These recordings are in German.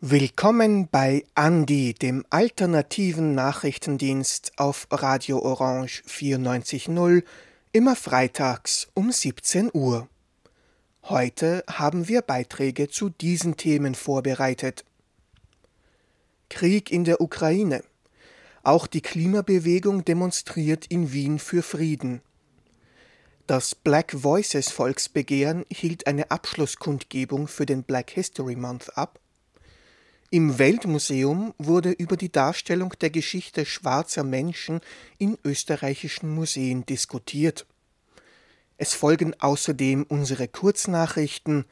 Willkommen bei Andi, dem alternativen Nachrichtendienst auf Radio Orange 94.0, immer freitags um 17 Uhr. Heute haben wir Beiträge zu diesen Themen vorbereitet. Krieg in der Ukraine. Auch die Klimabewegung demonstriert in Wien für Frieden. Das Black Voices Volksbegehren hielt eine Abschlusskundgebung für den Black History Month ab im Weltmuseum wurde über die Darstellung der Geschichte schwarzer Menschen in österreichischen Museen diskutiert. Es folgen außerdem unsere Kurznachrichten.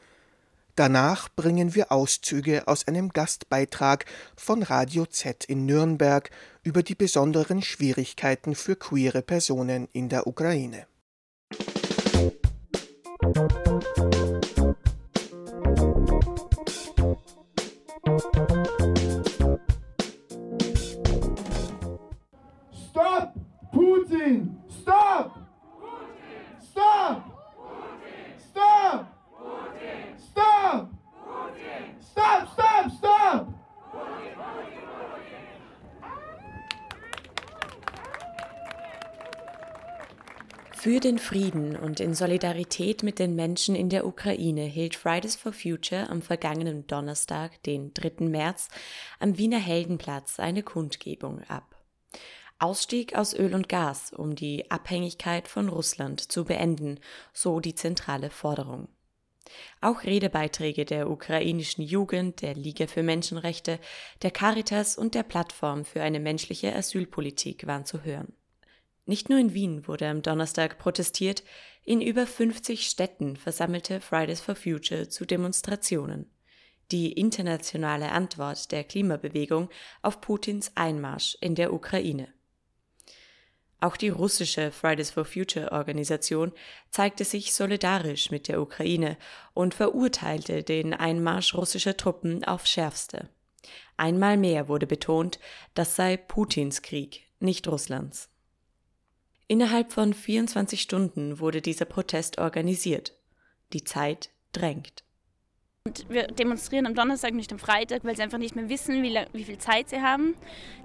Danach bringen wir Auszüge aus einem Gastbeitrag von Radio Z in Nürnberg über die besonderen Schwierigkeiten für queere Personen in der Ukraine. Putin! Frieden und in Solidarität mit den Menschen in der Ukraine hielt Fridays for Future am vergangenen Donnerstag, den 3. März, am Wiener Heldenplatz eine Kundgebung ab. Ausstieg aus Öl und Gas, um die Abhängigkeit von Russland zu beenden, so die zentrale Forderung. Auch Redebeiträge der ukrainischen Jugend, der Liga für Menschenrechte, der Caritas und der Plattform für eine menschliche Asylpolitik waren zu hören. Nicht nur in Wien wurde am Donnerstag protestiert, in über 50 Städten versammelte Fridays for Future zu Demonstrationen. Die internationale Antwort der Klimabewegung auf Putins Einmarsch in der Ukraine. Auch die russische Fridays for Future Organisation zeigte sich solidarisch mit der Ukraine und verurteilte den Einmarsch russischer Truppen aufs schärfste. Einmal mehr wurde betont, das sei Putins Krieg, nicht Russlands. Innerhalb von 24 Stunden wurde dieser Protest organisiert. Die Zeit drängt. Und wir demonstrieren am Donnerstag, nicht am Freitag, weil sie einfach nicht mehr wissen, wie, wie viel Zeit sie haben.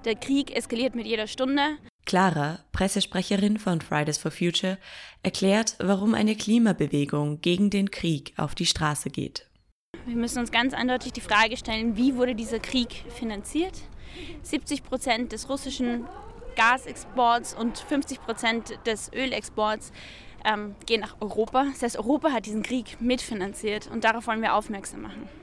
Der Krieg eskaliert mit jeder Stunde. Clara, Pressesprecherin von Fridays for Future, erklärt, warum eine Klimabewegung gegen den Krieg auf die Straße geht. Wir müssen uns ganz eindeutig die Frage stellen, wie wurde dieser Krieg finanziert? 70 Prozent des russischen Gasexports und 50 Prozent des Ölexports ähm, gehen nach Europa. Das heißt, Europa hat diesen Krieg mitfinanziert und darauf wollen wir aufmerksam machen.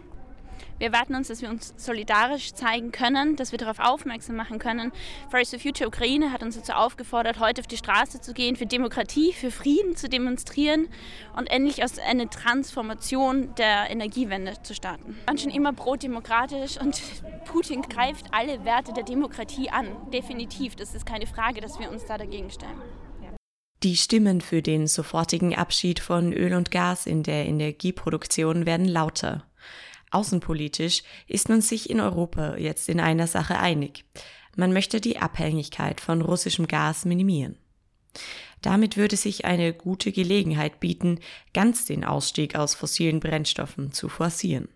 Wir erwarten uns, dass wir uns solidarisch zeigen können, dass wir darauf aufmerksam machen können. Fridays for Future Ukraine hat uns dazu aufgefordert, heute auf die Straße zu gehen, für Demokratie, für Frieden zu demonstrieren und endlich aus eine Transformation der Energiewende zu starten. Wir waren schon immer pro-demokratisch und Putin greift alle Werte der Demokratie an. Definitiv. Das ist keine Frage, dass wir uns da dagegen stellen. Die Stimmen für den sofortigen Abschied von Öl und Gas in der Energieproduktion werden lauter. Außenpolitisch ist man sich in Europa jetzt in einer Sache einig. Man möchte die Abhängigkeit von russischem Gas minimieren. Damit würde sich eine gute Gelegenheit bieten, ganz den Ausstieg aus fossilen Brennstoffen zu forcieren.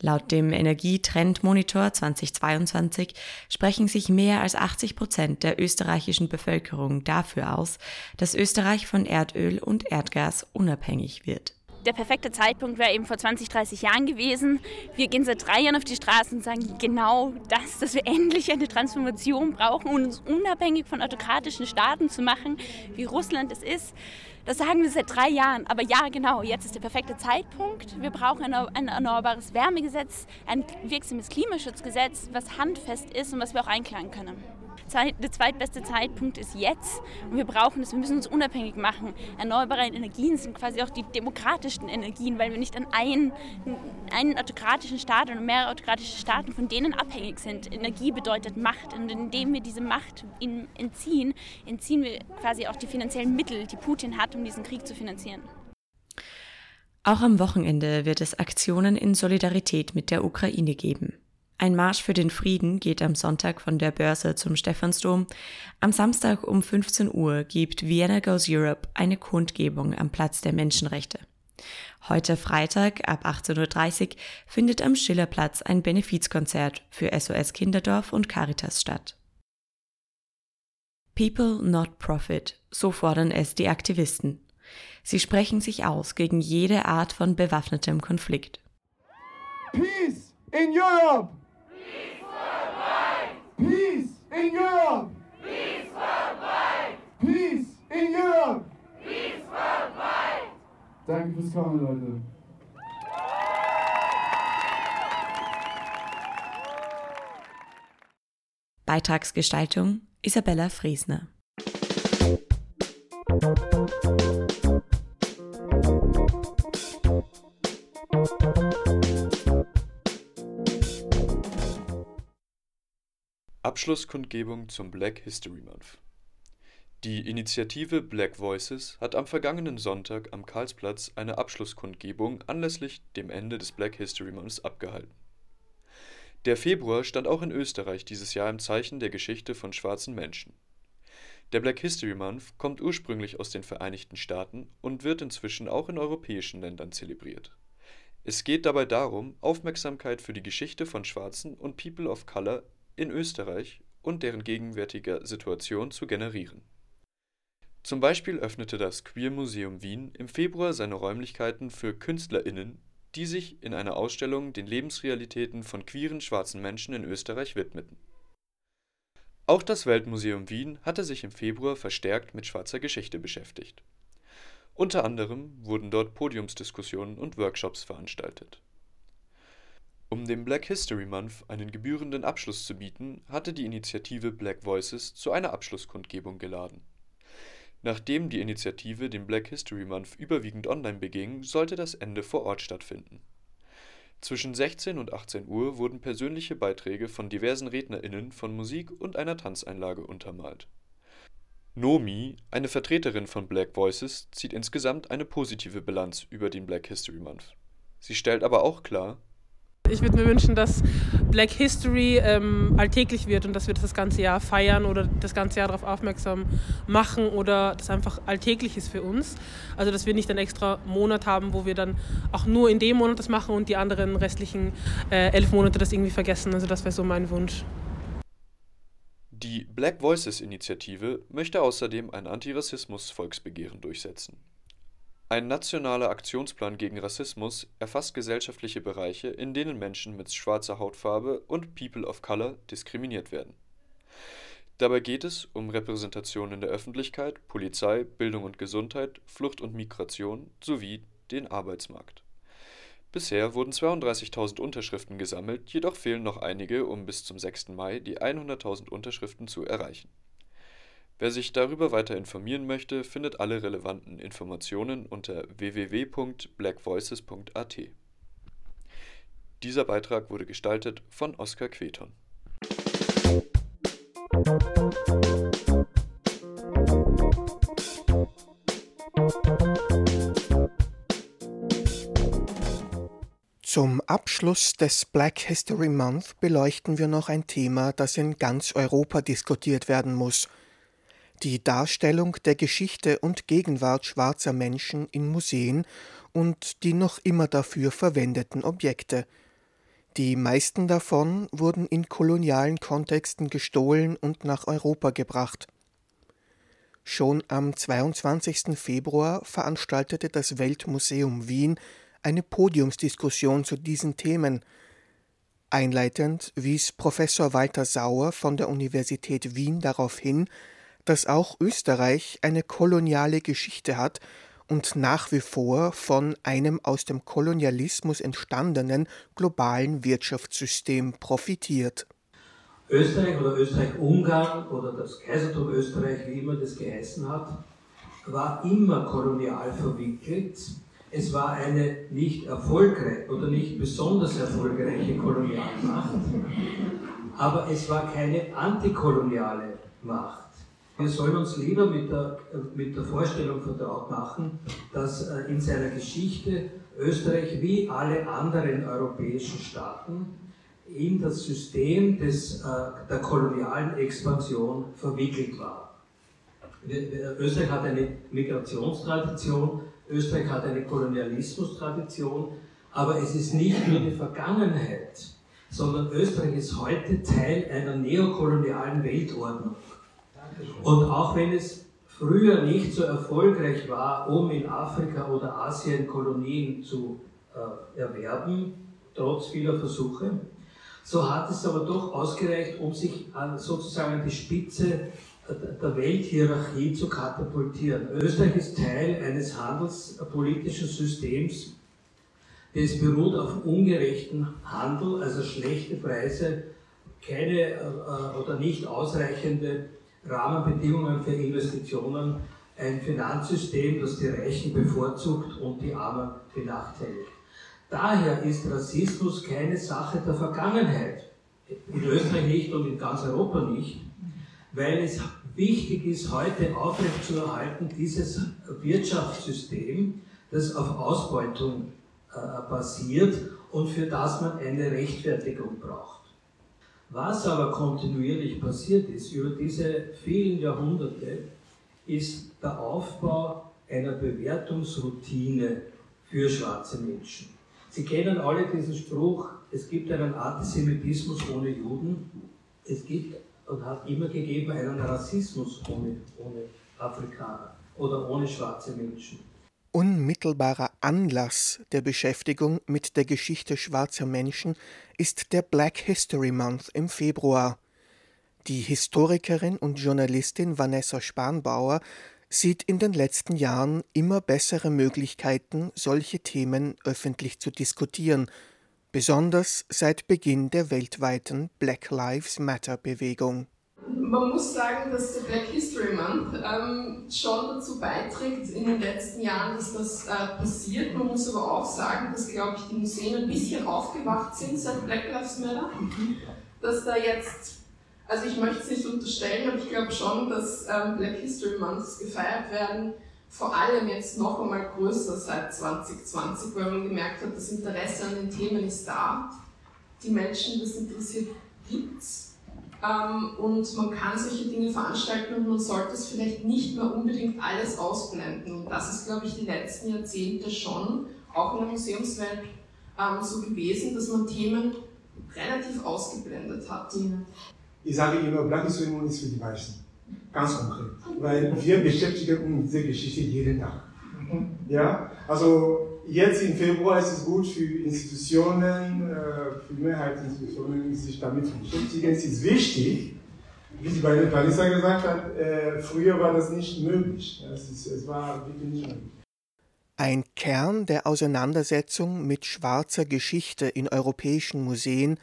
Laut dem Energietrendmonitor 2022 sprechen sich mehr als 80 Prozent der österreichischen Bevölkerung dafür aus, dass Österreich von Erdöl und Erdgas unabhängig wird der perfekte Zeitpunkt wäre eben vor 20, 30 Jahren gewesen. Wir gehen seit drei Jahren auf die Straßen und sagen genau das, dass wir endlich eine Transformation brauchen, um uns unabhängig von autokratischen Staaten zu machen, wie Russland es ist. Das sagen wir seit drei Jahren. Aber ja, genau, jetzt ist der perfekte Zeitpunkt. Wir brauchen ein, ein erneuerbares Wärmegesetz, ein wirksames Klimaschutzgesetz, was handfest ist und was wir auch einklagen können. Der zweitbeste Zeitpunkt ist jetzt und wir brauchen es, wir müssen uns unabhängig machen. Erneuerbare Energien sind quasi auch die demokratischsten Energien, weil wir nicht an einen, einen autokratischen Staat oder mehrere autokratische Staaten von denen abhängig sind. Energie bedeutet Macht und indem wir diese Macht entziehen, entziehen wir quasi auch die finanziellen Mittel, die Putin hat, um diesen Krieg zu finanzieren. Auch am Wochenende wird es Aktionen in Solidarität mit der Ukraine geben. Ein Marsch für den Frieden geht am Sonntag von der Börse zum Stephansdom. Am Samstag um 15 Uhr gibt Vienna Goes Europe eine Kundgebung am Platz der Menschenrechte. Heute Freitag ab 18.30 Uhr findet am Schillerplatz ein Benefizkonzert für SOS Kinderdorf und Caritas statt. People not profit, so fordern es die Aktivisten. Sie sprechen sich aus gegen jede Art von bewaffnetem Konflikt. Peace in Europe! Peace in Europe! Peace worldwide! Peace in Europe! Peace worldwide! Danke fürs Kommen, Leute. Beitragsgestaltung Isabella Friesner. Abschlusskundgebung zum Black History Month. Die Initiative Black Voices hat am vergangenen Sonntag am Karlsplatz eine Abschlusskundgebung anlässlich dem Ende des Black History Months abgehalten. Der Februar stand auch in Österreich dieses Jahr im Zeichen der Geschichte von schwarzen Menschen. Der Black History Month kommt ursprünglich aus den Vereinigten Staaten und wird inzwischen auch in europäischen Ländern zelebriert. Es geht dabei darum, Aufmerksamkeit für die Geschichte von Schwarzen und People of Color in Österreich und deren gegenwärtiger Situation zu generieren. Zum Beispiel öffnete das Queer Museum Wien im Februar seine Räumlichkeiten für KünstlerInnen, die sich in einer Ausstellung den Lebensrealitäten von queeren schwarzen Menschen in Österreich widmeten. Auch das Weltmuseum Wien hatte sich im Februar verstärkt mit schwarzer Geschichte beschäftigt. Unter anderem wurden dort Podiumsdiskussionen und Workshops veranstaltet um dem Black History Month einen gebührenden Abschluss zu bieten, hatte die Initiative Black Voices zu einer Abschlusskundgebung geladen. Nachdem die Initiative den Black History Month überwiegend online beging, sollte das Ende vor Ort stattfinden. Zwischen 16 und 18 Uhr wurden persönliche Beiträge von diversen RednerInnen von Musik und einer Tanzeinlage untermalt. Nomi, eine Vertreterin von Black Voices, zieht insgesamt eine positive Bilanz über den Black History Month. Sie stellt aber auch klar ich würde mir wünschen, dass Black History ähm, alltäglich wird und dass wir das ganze Jahr feiern oder das ganze Jahr darauf aufmerksam machen oder das einfach alltäglich ist für uns. Also dass wir nicht einen extra Monat haben, wo wir dann auch nur in dem Monat das machen und die anderen restlichen äh, elf Monate das irgendwie vergessen. Also das wäre so mein Wunsch. Die Black Voices Initiative möchte außerdem ein Antirassismus-Volksbegehren durchsetzen. Ein nationaler Aktionsplan gegen Rassismus erfasst gesellschaftliche Bereiche, in denen Menschen mit schwarzer Hautfarbe und People of Color diskriminiert werden. Dabei geht es um Repräsentation in der Öffentlichkeit, Polizei, Bildung und Gesundheit, Flucht und Migration sowie den Arbeitsmarkt. Bisher wurden 32.000 Unterschriften gesammelt, jedoch fehlen noch einige, um bis zum 6. Mai die 100.000 Unterschriften zu erreichen Wer sich darüber weiter informieren möchte, findet alle relevanten Informationen unter www.blackvoices.at. Dieser Beitrag wurde gestaltet von Oskar Queton. Zum Abschluss des Black History Month beleuchten wir noch ein Thema, das in ganz Europa diskutiert werden muss – die Darstellung der Geschichte und Gegenwart schwarzer Menschen in Museen und die noch immer dafür verwendeten Objekte. Die meisten davon wurden in kolonialen Kontexten gestohlen und nach Europa gebracht. Schon am 22. Februar veranstaltete das Weltmuseum Wien eine Podiumsdiskussion zu diesen Themen. Einleitend wies Professor Walter Sauer von der Universität Wien darauf hin, dass auch Österreich eine koloniale Geschichte hat und nach wie vor von einem aus dem Kolonialismus entstandenen globalen Wirtschaftssystem profitiert. Österreich oder Österreich-Ungarn oder das Kaisertum Österreich, wie immer das geheißen hat, war immer kolonial verwickelt. Es war eine nicht erfolgreiche oder nicht besonders erfolgreiche Kolonialmacht, aber es war keine antikoloniale Macht. Wir sollen uns lieber mit der, mit der Vorstellung vertraut machen, dass äh, in seiner Geschichte Österreich wie alle anderen europäischen Staaten in das System des, äh, der kolonialen Expansion verwickelt war. Österreich hat eine Migrationstradition, Österreich hat eine Kolonialismustradition, aber es ist nicht nur die Vergangenheit, sondern Österreich ist heute Teil einer neokolonialen Weltordnung. Und auch wenn es früher nicht so erfolgreich war, um in Afrika oder Asien Kolonien zu äh, erwerben, trotz vieler Versuche, so hat es aber doch ausgereicht, um sich an, sozusagen an die Spitze der Welthierarchie zu katapultieren. Österreich ist Teil eines handelspolitischen Systems, das beruht auf ungerechten Handel, also schlechte Preise, keine äh, oder nicht ausreichende Rahmenbedingungen für Investitionen, ein Finanzsystem, das die Reichen bevorzugt und die Armen benachteiligt. Daher ist Rassismus keine Sache der Vergangenheit. In Österreich nicht und in ganz Europa nicht, weil es wichtig ist, heute aufrechtzuerhalten, dieses Wirtschaftssystem, das auf Ausbeutung äh, basiert und für das man eine Rechtfertigung braucht. Was aber kontinuierlich passiert ist über diese vielen Jahrhunderte, ist der Aufbau einer Bewertungsroutine für schwarze Menschen. Sie kennen alle diesen Spruch, es gibt einen Antisemitismus ohne Juden, es gibt und hat immer gegeben einen Rassismus ohne, ohne Afrikaner oder ohne schwarze Menschen. Unmittelbarer Anlass der Beschäftigung mit der Geschichte schwarzer Menschen ist der Black History Month im Februar. Die Historikerin und Journalistin Vanessa Spanbauer sieht in den letzten Jahren immer bessere Möglichkeiten, solche Themen öffentlich zu diskutieren, besonders seit Beginn der weltweiten Black Lives Matter Bewegung. Man muss sagen, dass der Black History Month ähm, schon dazu beiträgt in den letzten Jahren, dass das äh, passiert. Man muss aber auch sagen, dass, glaube ich, die Museen ein bisschen aufgewacht sind seit Black Lives Matter. Dass da jetzt also ich möchte es nicht unterstellen, aber ich glaube schon, dass ähm, Black History Months gefeiert werden, vor allem jetzt noch einmal größer seit 2020, weil man gemerkt hat, das Interesse an den Themen ist da. Die Menschen, das interessiert, gibt's. Ähm, und man kann solche Dinge veranstalten und man sollte es vielleicht nicht mehr unbedingt alles ausblenden. Und das ist, glaube ich, die letzten Jahrzehnte schon, auch in der Museumswelt, ähm, so gewesen, dass man Themen relativ ausgeblendet hat. Ja ich sage immer, Month ist für die Weißen. Ganz konkret. Weil wir beschäftigen uns mit dieser Geschichte jeden Tag. Ja, also jetzt im Februar ist es gut für Institutionen, äh, für Mehrheitsinstitutionen, sich damit zu beschäftigen. Es ist wichtig, wie die Vanessa gesagt hat, äh, früher war das nicht möglich. Es, ist, es war wirklich nicht möglich. Ein Kern der Auseinandersetzung mit schwarzer Geschichte in europäischen Museen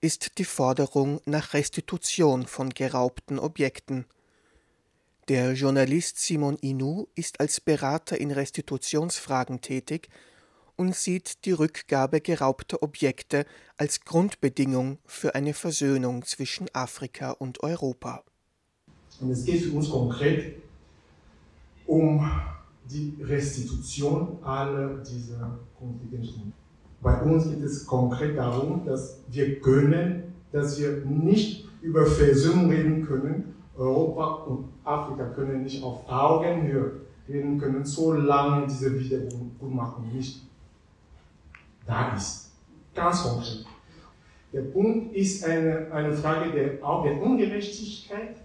ist die Forderung nach Restitution von geraubten Objekten. Der Journalist Simon Inu ist als Berater in Restitutionsfragen tätig und sieht die Rückgabe geraubter Objekte als Grundbedingung für eine Versöhnung zwischen Afrika und Europa. Und es geht für uns konkret um die Restitution aller dieser Kontinente. Bei uns geht es konkret darum, dass wir können, dass wir nicht über Versöhnung reden können. Europa und Afrika können nicht auf Augenhöhe reden können, solange diese Wiedergutmachung nicht da ist. Ganz konkret. Der Punkt ist eine, eine Frage der, auch der Ungerechtigkeit,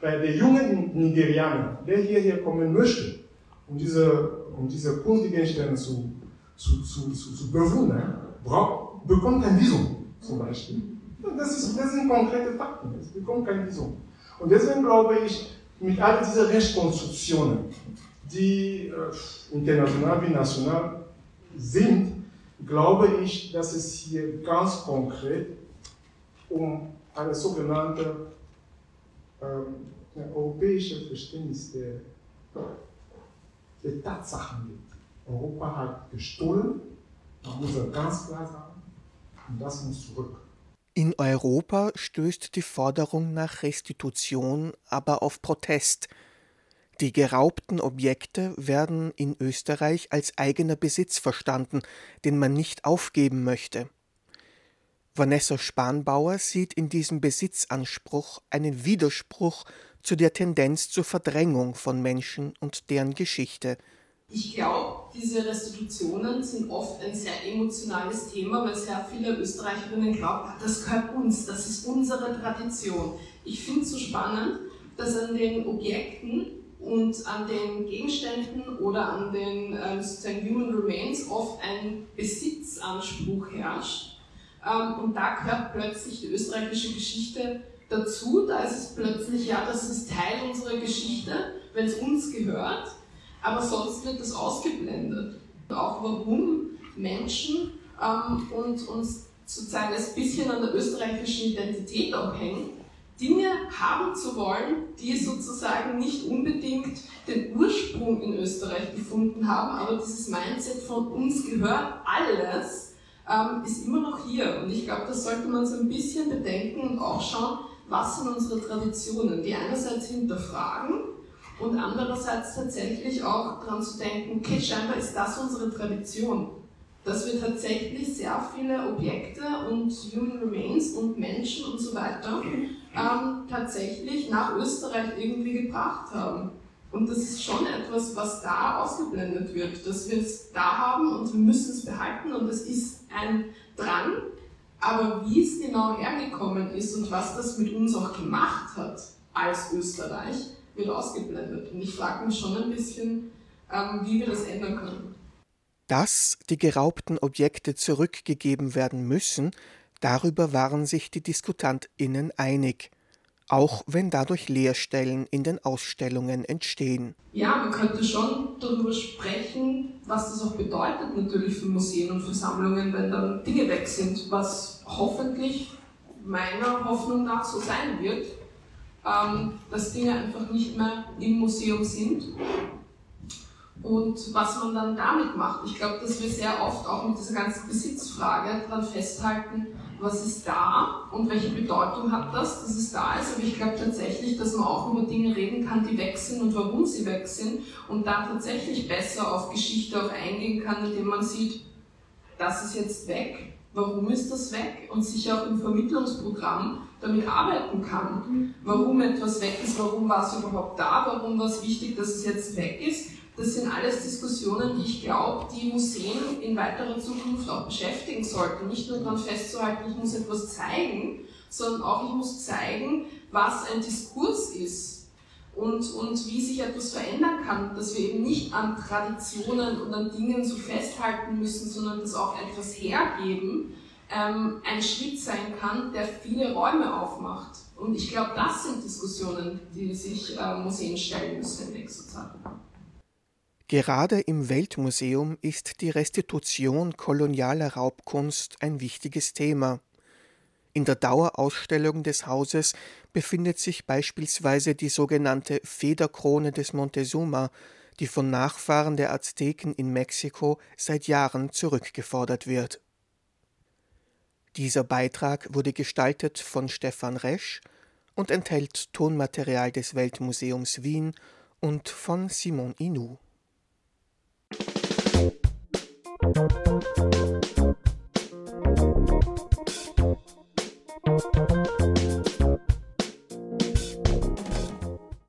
weil der junge Nigerianer, der hierher kommen möchte, um diese, um diese Kunstgegenstände zu zu, zu, zu, zu bewundern, braucht, bekommt kein Visum zum Beispiel. Das, ist, das sind konkrete Fakten, es bekommt kein Visum. Und deswegen glaube ich, mit all diesen Rechtskonstruktionen, die äh, international wie national sind, glaube ich, dass es hier ganz konkret um eine sogenannte ähm, europäische Verständnis der, der Tatsachen geht. Europa hat gestohlen, man muss ganz klar sagen, und das muss zurück. In Europa stößt die Forderung nach Restitution aber auf Protest. Die geraubten Objekte werden in Österreich als eigener Besitz verstanden, den man nicht aufgeben möchte. Vanessa Spanbauer sieht in diesem Besitzanspruch einen Widerspruch zu der Tendenz zur Verdrängung von Menschen und deren Geschichte. Ich glaube, diese Restitutionen sind oft ein sehr emotionales Thema, weil sehr viele Österreicherinnen glauben, ah, das gehört uns, das ist unsere Tradition. Ich finde es so spannend, dass an den Objekten und an den Gegenständen oder an den äh, sozusagen Human Remains oft ein Besitzanspruch herrscht. Ähm, und da gehört plötzlich die österreichische Geschichte dazu. Da ist es plötzlich, ja, das ist Teil unserer Geschichte, wenn es uns gehört. Aber sonst wird das ausgeblendet. Und auch warum Menschen ähm, und uns sozusagen ein bisschen an der österreichischen Identität auch hängen Dinge haben zu wollen, die sozusagen nicht unbedingt den Ursprung in Österreich gefunden haben, aber dieses Mindset von uns gehört alles, ähm, ist immer noch hier. Und ich glaube, das sollte man so ein bisschen bedenken und auch schauen, was sind unsere Traditionen, die einerseits hinterfragen und andererseits tatsächlich auch daran zu denken, okay, scheinbar ist das unsere Tradition dass wir tatsächlich sehr viele Objekte und Human Remains und Menschen und so weiter ähm, tatsächlich nach Österreich irgendwie gebracht haben. Und das ist schon etwas, was da ausgeblendet wird, dass wir es da haben und wir müssen es behalten und es ist ein Drang. Aber wie es genau hergekommen ist und was das mit uns auch gemacht hat als Österreich, wird ausgeblendet. Und ich frage mich schon ein bisschen, ähm, wie wir das ändern können. Dass die geraubten Objekte zurückgegeben werden müssen, darüber waren sich die DiskutantInnen einig, auch wenn dadurch Leerstellen in den Ausstellungen entstehen. Ja, man könnte schon darüber sprechen, was das auch bedeutet natürlich für Museen und für Sammlungen, wenn dann Dinge weg sind, was hoffentlich meiner Hoffnung nach so sein wird, ähm, dass Dinge einfach nicht mehr im Museum sind und was man dann damit macht. Ich glaube, dass wir sehr oft auch mit dieser ganzen Besitzfrage daran festhalten, was ist da und welche Bedeutung hat das, dass es da ist. Aber ich glaube tatsächlich, dass man auch über Dinge reden kann, die weg sind und warum sie weg sind und da tatsächlich besser auf Geschichte auch eingehen kann, indem man sieht, das ist jetzt weg, warum ist das weg und sich auch im Vermittlungsprogramm damit arbeiten kann, warum etwas weg ist, warum war es überhaupt da, warum war es wichtig, dass es jetzt weg ist das sind alles Diskussionen, die ich glaube, die Museen in weiterer Zukunft auch beschäftigen sollten. Nicht nur daran festzuhalten, ich muss etwas zeigen, sondern auch ich muss zeigen, was ein Diskurs ist und, und wie sich etwas verändern kann. Dass wir eben nicht an Traditionen und an Dingen so festhalten müssen, sondern dass auch etwas hergeben ähm, ein Schritt sein kann, der viele Räume aufmacht. Und ich glaube, das sind Diskussionen, die sich äh, Museen stellen müssen in nächster Zeit. Gerade im Weltmuseum ist die Restitution kolonialer Raubkunst ein wichtiges Thema. In der Dauerausstellung des Hauses befindet sich beispielsweise die sogenannte Federkrone des Montezuma, die von Nachfahren der Azteken in Mexiko seit Jahren zurückgefordert wird. Dieser Beitrag wurde gestaltet von Stefan Resch und enthält Tonmaterial des Weltmuseums Wien und von Simon Inou.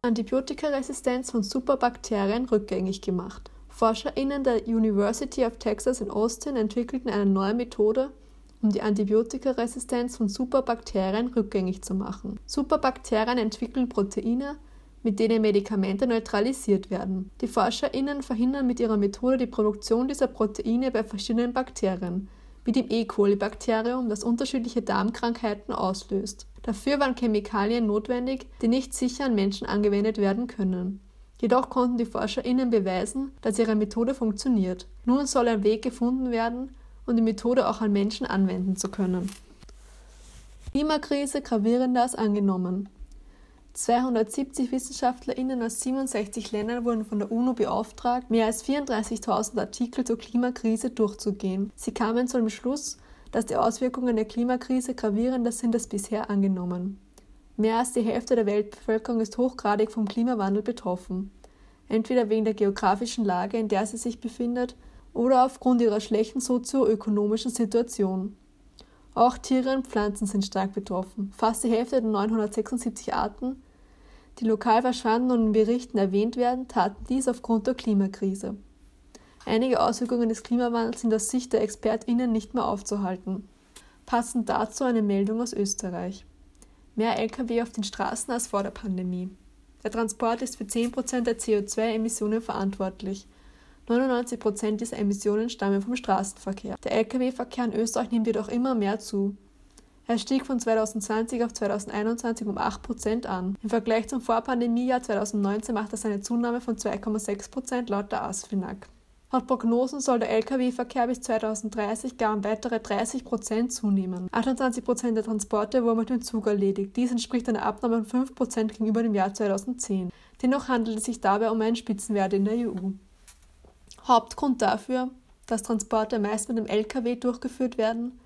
Antibiotikaresistenz von Superbakterien rückgängig gemacht. ForscherInnen der University of Texas in Austin entwickelten eine neue Methode, um die Antibiotikaresistenz von Superbakterien rückgängig zu machen. Superbakterien entwickeln Proteine, mit denen Medikamente neutralisiert werden. Die ForscherInnen verhindern mit ihrer Methode die Produktion dieser Proteine bei verschiedenen Bakterien, wie dem E. coli-Bakterium, das unterschiedliche Darmkrankheiten auslöst. Dafür waren Chemikalien notwendig, die nicht sicher an Menschen angewendet werden können. Jedoch konnten die ForscherInnen beweisen, dass ihre Methode funktioniert. Nun soll ein Weg gefunden werden, um die Methode auch an Menschen anwenden zu können. Klimakrise gravierender als angenommen. 270 WissenschaftlerInnen aus 67 Ländern wurden von der UNO beauftragt, mehr als 34.000 Artikel zur Klimakrise durchzugehen. Sie kamen zu dem Schluss, dass die Auswirkungen der Klimakrise gravierender sind als bisher angenommen. Mehr als die Hälfte der Weltbevölkerung ist hochgradig vom Klimawandel betroffen. Entweder wegen der geografischen Lage, in der sie sich befindet, oder aufgrund ihrer schlechten sozioökonomischen Situation. Auch Tiere und Pflanzen sind stark betroffen. Fast die Hälfte der 976 Arten, die lokal verschwanden und in Berichten erwähnt werden, taten dies aufgrund der Klimakrise. Einige Auswirkungen des Klimawandels sind aus Sicht der ExpertInnen nicht mehr aufzuhalten. Passend dazu eine Meldung aus Österreich. Mehr Lkw auf den Straßen als vor der Pandemie. Der Transport ist für 10% der CO2-Emissionen verantwortlich. 99% dieser Emissionen stammen vom Straßenverkehr. Der Lkw-Verkehr in Österreich nimmt jedoch immer mehr zu. Er stieg von 2020 auf 2021 um 8% an. Im Vergleich zum Vorpandemiejahr 2019 macht das eine Zunahme von 2,6% laut der ASFINAG. Laut Prognosen soll der Lkw-Verkehr bis 2030 gar um weitere 30% zunehmen. 28% der Transporte wurden mit dem Zug erledigt. Dies entspricht einer Abnahme von 5% gegenüber dem Jahr 2010. Dennoch handelt es sich dabei um einen Spitzenwert in der EU. Hauptgrund dafür, dass Transporte meist mit dem Lkw durchgeführt werden,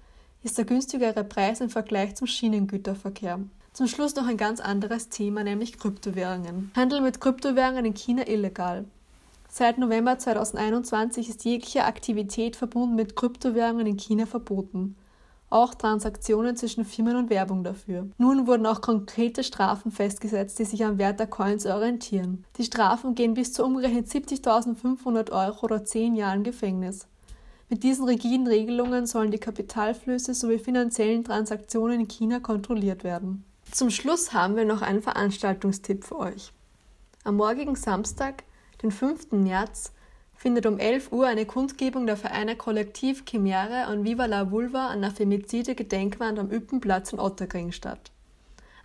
ist der günstigere Preis im Vergleich zum Schienengüterverkehr. Zum Schluss noch ein ganz anderes Thema, nämlich Kryptowährungen. Handel mit Kryptowährungen in China illegal. Seit November 2021 ist jegliche Aktivität verbunden mit Kryptowährungen in China verboten. Auch Transaktionen zwischen Firmen und Werbung dafür. Nun wurden auch konkrete Strafen festgesetzt, die sich am Wert der Coins orientieren. Die Strafen gehen bis zu umgerechnet 70.500 Euro oder 10 Jahren Gefängnis. Mit diesen rigiden Regelungen sollen die Kapitalflüsse sowie finanziellen Transaktionen in China kontrolliert werden. Zum Schluss haben wir noch einen Veranstaltungstipp für euch. Am morgigen Samstag, den 5. März, findet um 11 Uhr eine Kundgebung der Vereine Kollektiv Chimäre und Viva la Vulva an der Femizide-Gedenkwand am Üppenplatz in Otterkring statt.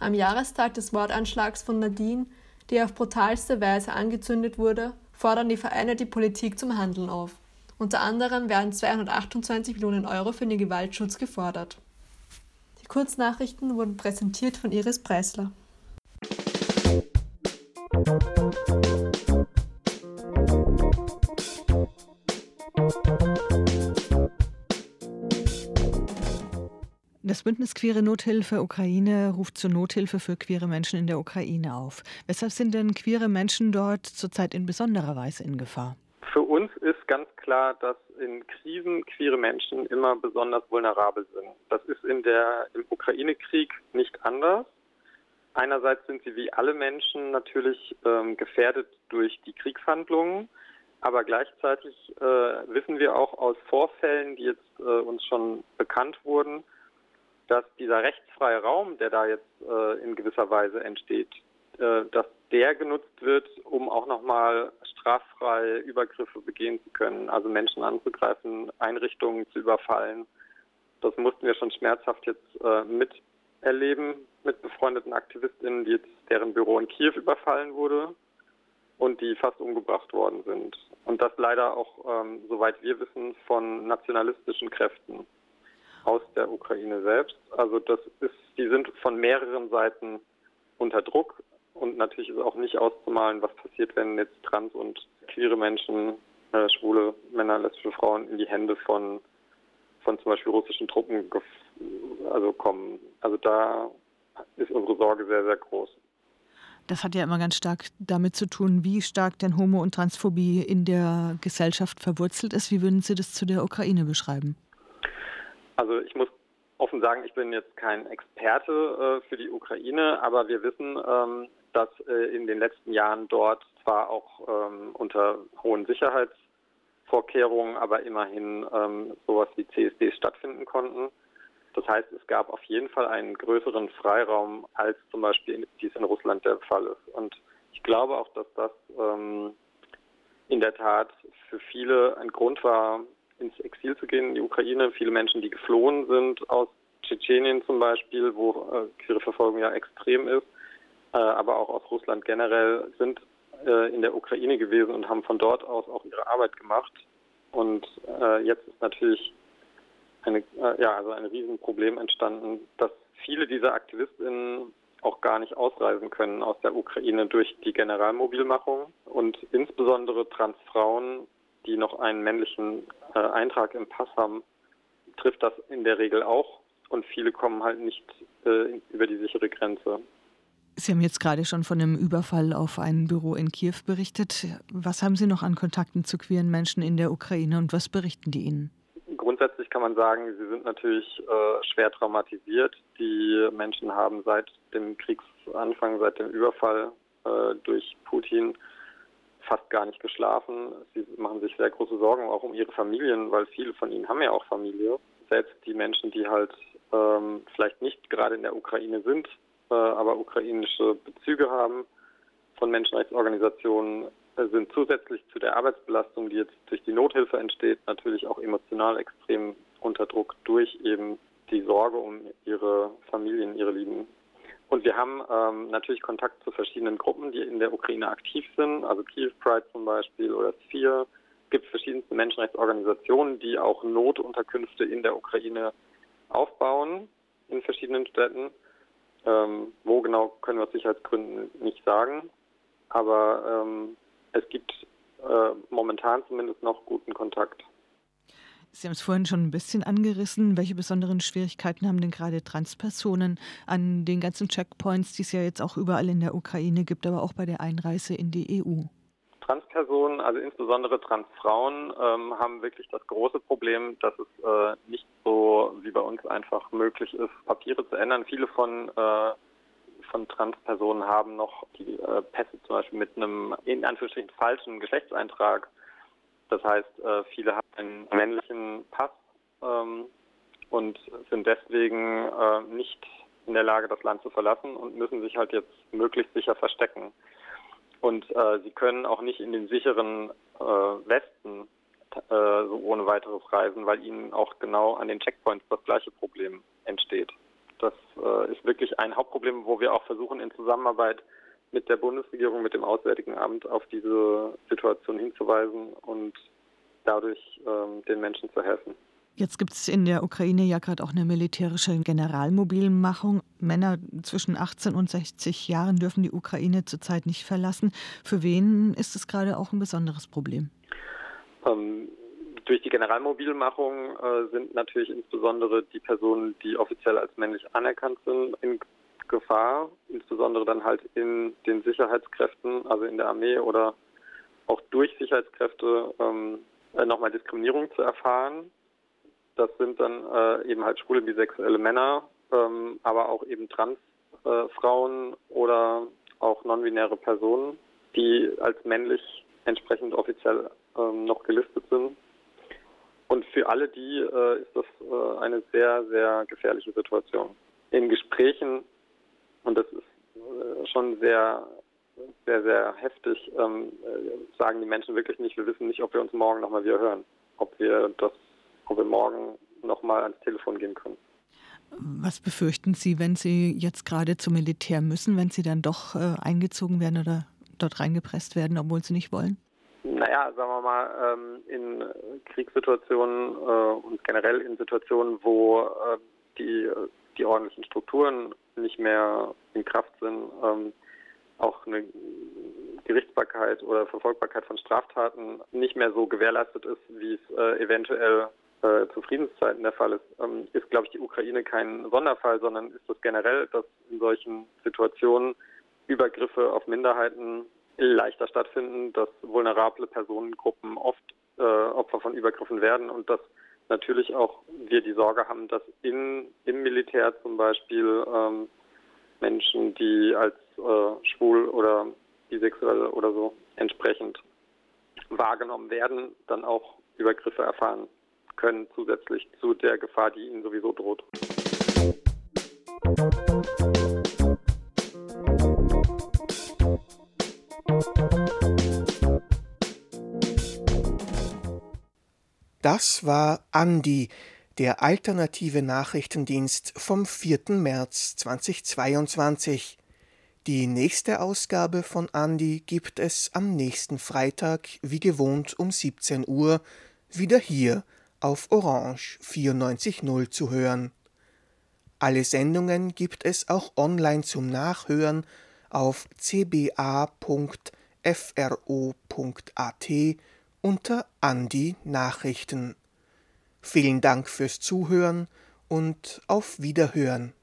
Am Jahrestag des Mordanschlags von Nadine, die auf brutalste Weise angezündet wurde, fordern die Vereine die Politik zum Handeln auf. Unter anderem werden 228 Millionen Euro für den Gewaltschutz gefordert. Die Kurznachrichten wurden präsentiert von Iris Preisler. Das Bündnis Queere Nothilfe Ukraine ruft zur Nothilfe für queere Menschen in der Ukraine auf. Weshalb sind denn queere Menschen dort zurzeit in besonderer Weise in Gefahr? Für uns ist ganz klar, dass in Krisen queere Menschen immer besonders vulnerabel sind. Das ist in der, im Ukraine-Krieg nicht anders. Einerseits sind sie wie alle Menschen natürlich ähm, gefährdet durch die Kriegshandlungen, aber gleichzeitig äh, wissen wir auch aus Vorfällen, die jetzt äh, uns schon bekannt wurden, dass dieser rechtsfreie Raum, der da jetzt äh, in gewisser Weise entsteht, äh, dass der genutzt wird, um auch nochmal straffrei Übergriffe begehen zu können, also Menschen anzugreifen, Einrichtungen zu überfallen. Das mussten wir schon schmerzhaft jetzt äh, miterleben mit befreundeten AktivistInnen, jetzt, deren Büro in Kiew überfallen wurde und die fast umgebracht worden sind. Und das leider auch, ähm, soweit wir wissen, von nationalistischen Kräften aus der Ukraine selbst. Also das ist, die sind von mehreren Seiten unter Druck und natürlich ist auch nicht auszumalen, was passiert, wenn jetzt trans und queere Menschen, äh, schwule Männer, lesbische Frauen in die Hände von von zum Beispiel russischen Truppen also kommen. Also da ist unsere Sorge sehr, sehr groß. Das hat ja immer ganz stark damit zu tun, wie stark denn Homo- und Transphobie in der Gesellschaft verwurzelt ist. Wie würden Sie das zu der Ukraine beschreiben? Also ich muss offen sagen, ich bin jetzt kein Experte äh, für die Ukraine, aber wir wissen, ähm, dass äh, in den letzten Jahren dort zwar auch ähm, unter hohen Sicherheitsvorkehrungen, aber immerhin ähm, sowas wie CSDs stattfinden konnten. Das heißt, es gab auf jeden Fall einen größeren Freiraum, als zum Beispiel dies in Russland der Fall ist. Und ich glaube auch, dass das ähm, in der Tat für viele ein Grund war, ins Exil zu gehen in die Ukraine. Viele Menschen, die geflohen sind aus Tschetschenien zum Beispiel, wo äh, queere Verfolgung ja extrem ist, äh, aber auch aus Russland generell, sind äh, in der Ukraine gewesen und haben von dort aus auch ihre Arbeit gemacht. Und äh, jetzt ist natürlich eine, äh, ja, also ein Riesenproblem entstanden, dass viele dieser AktivistInnen auch gar nicht ausreisen können aus der Ukraine durch die Generalmobilmachung und insbesondere Transfrauen die noch einen männlichen äh, Eintrag im Pass haben, trifft das in der Regel auch. Und viele kommen halt nicht äh, über die sichere Grenze. Sie haben jetzt gerade schon von einem Überfall auf ein Büro in Kiew berichtet. Was haben Sie noch an Kontakten zu queeren Menschen in der Ukraine und was berichten die Ihnen? Grundsätzlich kann man sagen, sie sind natürlich äh, schwer traumatisiert. Die Menschen haben seit dem Kriegsanfang, seit dem Überfall äh, durch Putin fast gar nicht geschlafen. Sie machen sich sehr große Sorgen auch um ihre Familien, weil viele von ihnen haben ja auch Familie. Selbst die Menschen, die halt ähm, vielleicht nicht gerade in der Ukraine sind, äh, aber ukrainische Bezüge haben von Menschenrechtsorganisationen, sind zusätzlich zu der Arbeitsbelastung, die jetzt durch die Nothilfe entsteht, natürlich auch emotional extrem unter Druck durch eben die Sorge um ihre Familien, ihre Lieben. Und wir haben ähm, natürlich Kontakt zu verschiedenen Gruppen, die in der Ukraine aktiv sind, also Kiew Pride zum Beispiel oder Sphere. Es gibt verschiedenste Menschenrechtsorganisationen, die auch Notunterkünfte in der Ukraine aufbauen in verschiedenen Städten. Ähm, wo genau können wir aus Sicherheitsgründen nicht sagen. Aber ähm, es gibt äh, momentan zumindest noch guten Kontakt. Sie haben es vorhin schon ein bisschen angerissen. Welche besonderen Schwierigkeiten haben denn gerade Transpersonen an den ganzen Checkpoints, die es ja jetzt auch überall in der Ukraine gibt, aber auch bei der Einreise in die EU? Transpersonen, also insbesondere Transfrauen, ähm, haben wirklich das große Problem, dass es äh, nicht so wie bei uns einfach möglich ist, Papiere zu ändern. Viele von äh, von Transpersonen haben noch die äh, Pässe zum Beispiel mit einem in Anführungsstrichen falschen Geschlechtseintrag das heißt, äh, viele haben einen männlichen Pass ähm, und sind deswegen äh, nicht in der Lage, das Land zu verlassen und müssen sich halt jetzt möglichst sicher verstecken. Und äh, sie können auch nicht in den sicheren äh, Westen äh, so ohne weiteres reisen, weil ihnen auch genau an den Checkpoints das gleiche Problem entsteht. Das äh, ist wirklich ein Hauptproblem, wo wir auch versuchen, in Zusammenarbeit mit der Bundesregierung, mit dem Auswärtigen Amt auf diese Situation hinzuweisen und dadurch ähm, den Menschen zu helfen. Jetzt gibt es in der Ukraine ja gerade auch eine militärische Generalmobilmachung. Männer zwischen 18 und 60 Jahren dürfen die Ukraine zurzeit nicht verlassen. Für wen ist es gerade auch ein besonderes Problem? Ähm, durch die Generalmobilmachung äh, sind natürlich insbesondere die Personen, die offiziell als männlich anerkannt sind, in Gefahr, insbesondere dann halt in den Sicherheitskräften, also in der Armee oder auch durch Sicherheitskräfte ähm, äh, nochmal Diskriminierung zu erfahren. Das sind dann äh, eben halt schwule, bisexuelle Männer, ähm, aber auch eben Transfrauen äh, oder auch non-binäre Personen, die als männlich entsprechend offiziell ähm, noch gelistet sind. Und für alle die äh, ist das äh, eine sehr, sehr gefährliche Situation. In Gesprächen und das ist äh, schon sehr, sehr, sehr heftig, ähm, äh, sagen die Menschen wirklich nicht, wir wissen nicht, ob wir uns morgen nochmal wieder hören, ob wir das, ob wir morgen nochmal ans Telefon gehen können. Was befürchten Sie, wenn Sie jetzt gerade zum Militär müssen, wenn Sie dann doch äh, eingezogen werden oder dort reingepresst werden, obwohl Sie nicht wollen? Naja, sagen wir mal, ähm, in Kriegssituationen äh, und generell in Situationen, wo äh, die, die ordentlichen Strukturen nicht mehr in Kraft sind, ähm, auch eine Gerichtsbarkeit oder Verfolgbarkeit von Straftaten nicht mehr so gewährleistet ist, wie es äh, eventuell zu Friedenszeiten der Fall ist, ähm, ist, glaube ich, die Ukraine kein Sonderfall, sondern ist das generell, dass in solchen Situationen Übergriffe auf Minderheiten leichter stattfinden, dass vulnerable Personengruppen oft äh, Opfer von Übergriffen werden und dass natürlich auch wir die Sorge haben, dass in, im Militär zum Beispiel ähm, Menschen, die als äh, schwul oder bisexuell oder so entsprechend wahrgenommen werden, dann auch Übergriffe erfahren können, zusätzlich zu der Gefahr, die ihnen sowieso droht. Das war Andi, der alternative Nachrichtendienst vom 4. März 2022. Die nächste Ausgabe von Andi gibt es am nächsten Freitag, wie gewohnt um 17 Uhr, wieder hier auf Orange 94.0 zu hören. Alle Sendungen gibt es auch online zum Nachhören auf cba.fro.at unter Andi Nachrichten. Vielen Dank fürs Zuhören und auf Wiederhören.